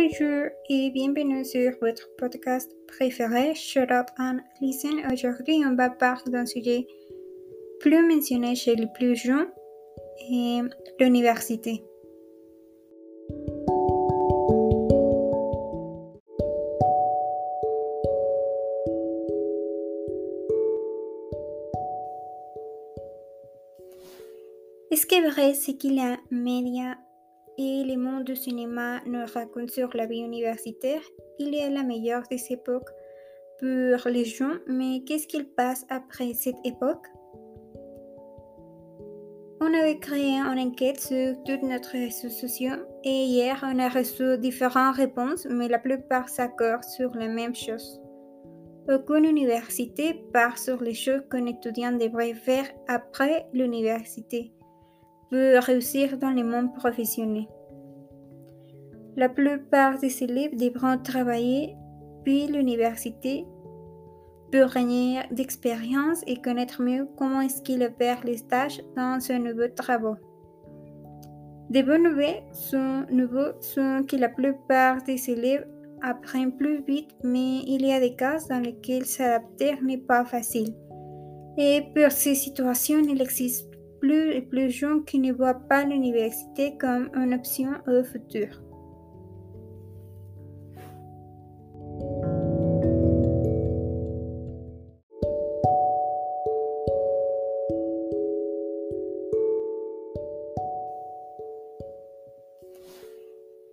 Bonjour et bienvenue sur votre podcast préféré, Shut Up and Listen. Aujourd'hui, on va parler d'un sujet plus mentionné chez les plus jeunes, et l'université. Est-ce que vrai, c'est qu'il y a médias et le monde du cinéma nous racontent sur la vie universitaire. Il est la meilleure des époques pour les gens, mais qu'est-ce qu'il passe après cette époque? On avait créé une enquête sur toutes notre réseaux sociaux et hier on a reçu différentes réponses, mais la plupart s'accordent sur la même chose. Aucune université part sur les choses qu'un étudiant devrait faire après l'université réussir dans le monde professionnel. La plupart des élèves devront travailler puis l'université pour gagner d'expérience et connaître mieux comment est-ce qu'il opère les tâches dans ce nouveau travail. Des bonnes nouvelles sont, nouveaux sont que la plupart des élèves apprennent plus vite, mais il y a des cas dans lesquels s'adapter n'est pas facile. Et pour ces situations, il existe plus et plus gens qui ne voient pas l'université comme une option au futur.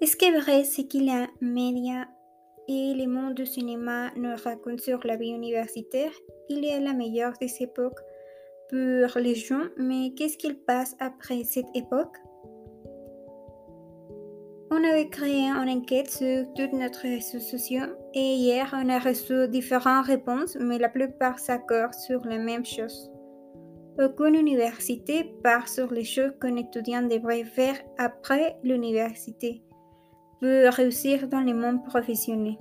Est-ce que vrai, c'est qu'il y a médias et le monde du cinéma nous racontent sur la vie universitaire? Il est la meilleure des époques pour les gens, mais qu'est-ce qu'il passe après cette époque? On avait créé une enquête sur toutes notre réseaux sociaux et hier on a reçu différentes réponses, mais la plupart s'accordent sur la même chose. Aucune université part sur les choses qu'un étudiant devrait faire après l'université pour réussir dans le monde professionnel.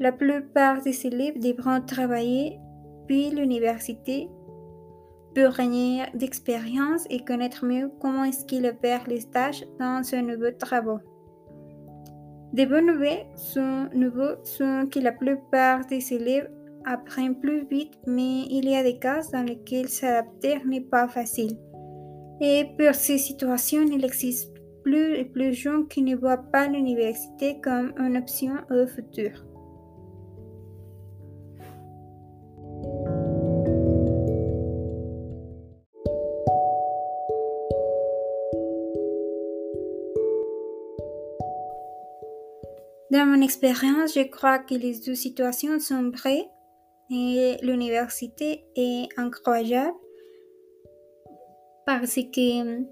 La plupart des élèves devront travailler puis l'université pour gagner d'expérience et connaître mieux comment est-ce qu'il opère les tâches dans ce nouveau travail. Des bonnes nouvelles sont, sont que la plupart des élèves apprennent plus vite, mais il y a des cas dans lesquels s'adapter n'est pas facile. Et pour ces situations, il existe plus et plus de gens qui ne voient pas l'université comme une option au futur. Dans mon expérience, je crois que les deux situations sont vraies et l'université est incroyable parce que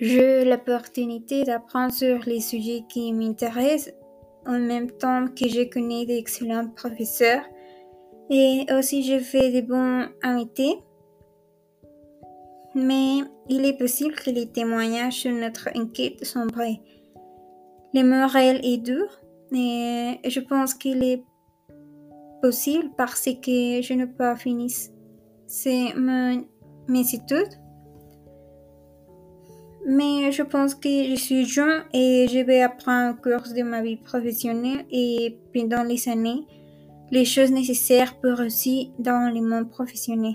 j'ai l'opportunité d'apprendre sur les sujets qui m'intéressent en même temps que je connais d'excellents professeurs et aussi je fais des bons amitiés. Mais il est possible que les témoignages sur notre enquête sont vrais. Le moral est dur et je pense qu'il est possible parce que je n'ai pas fini c'est mes études. Mais je pense que je suis jeune et je vais apprendre au cours de ma vie professionnelle et pendant les années les choses nécessaires pour réussir dans le monde professionnel.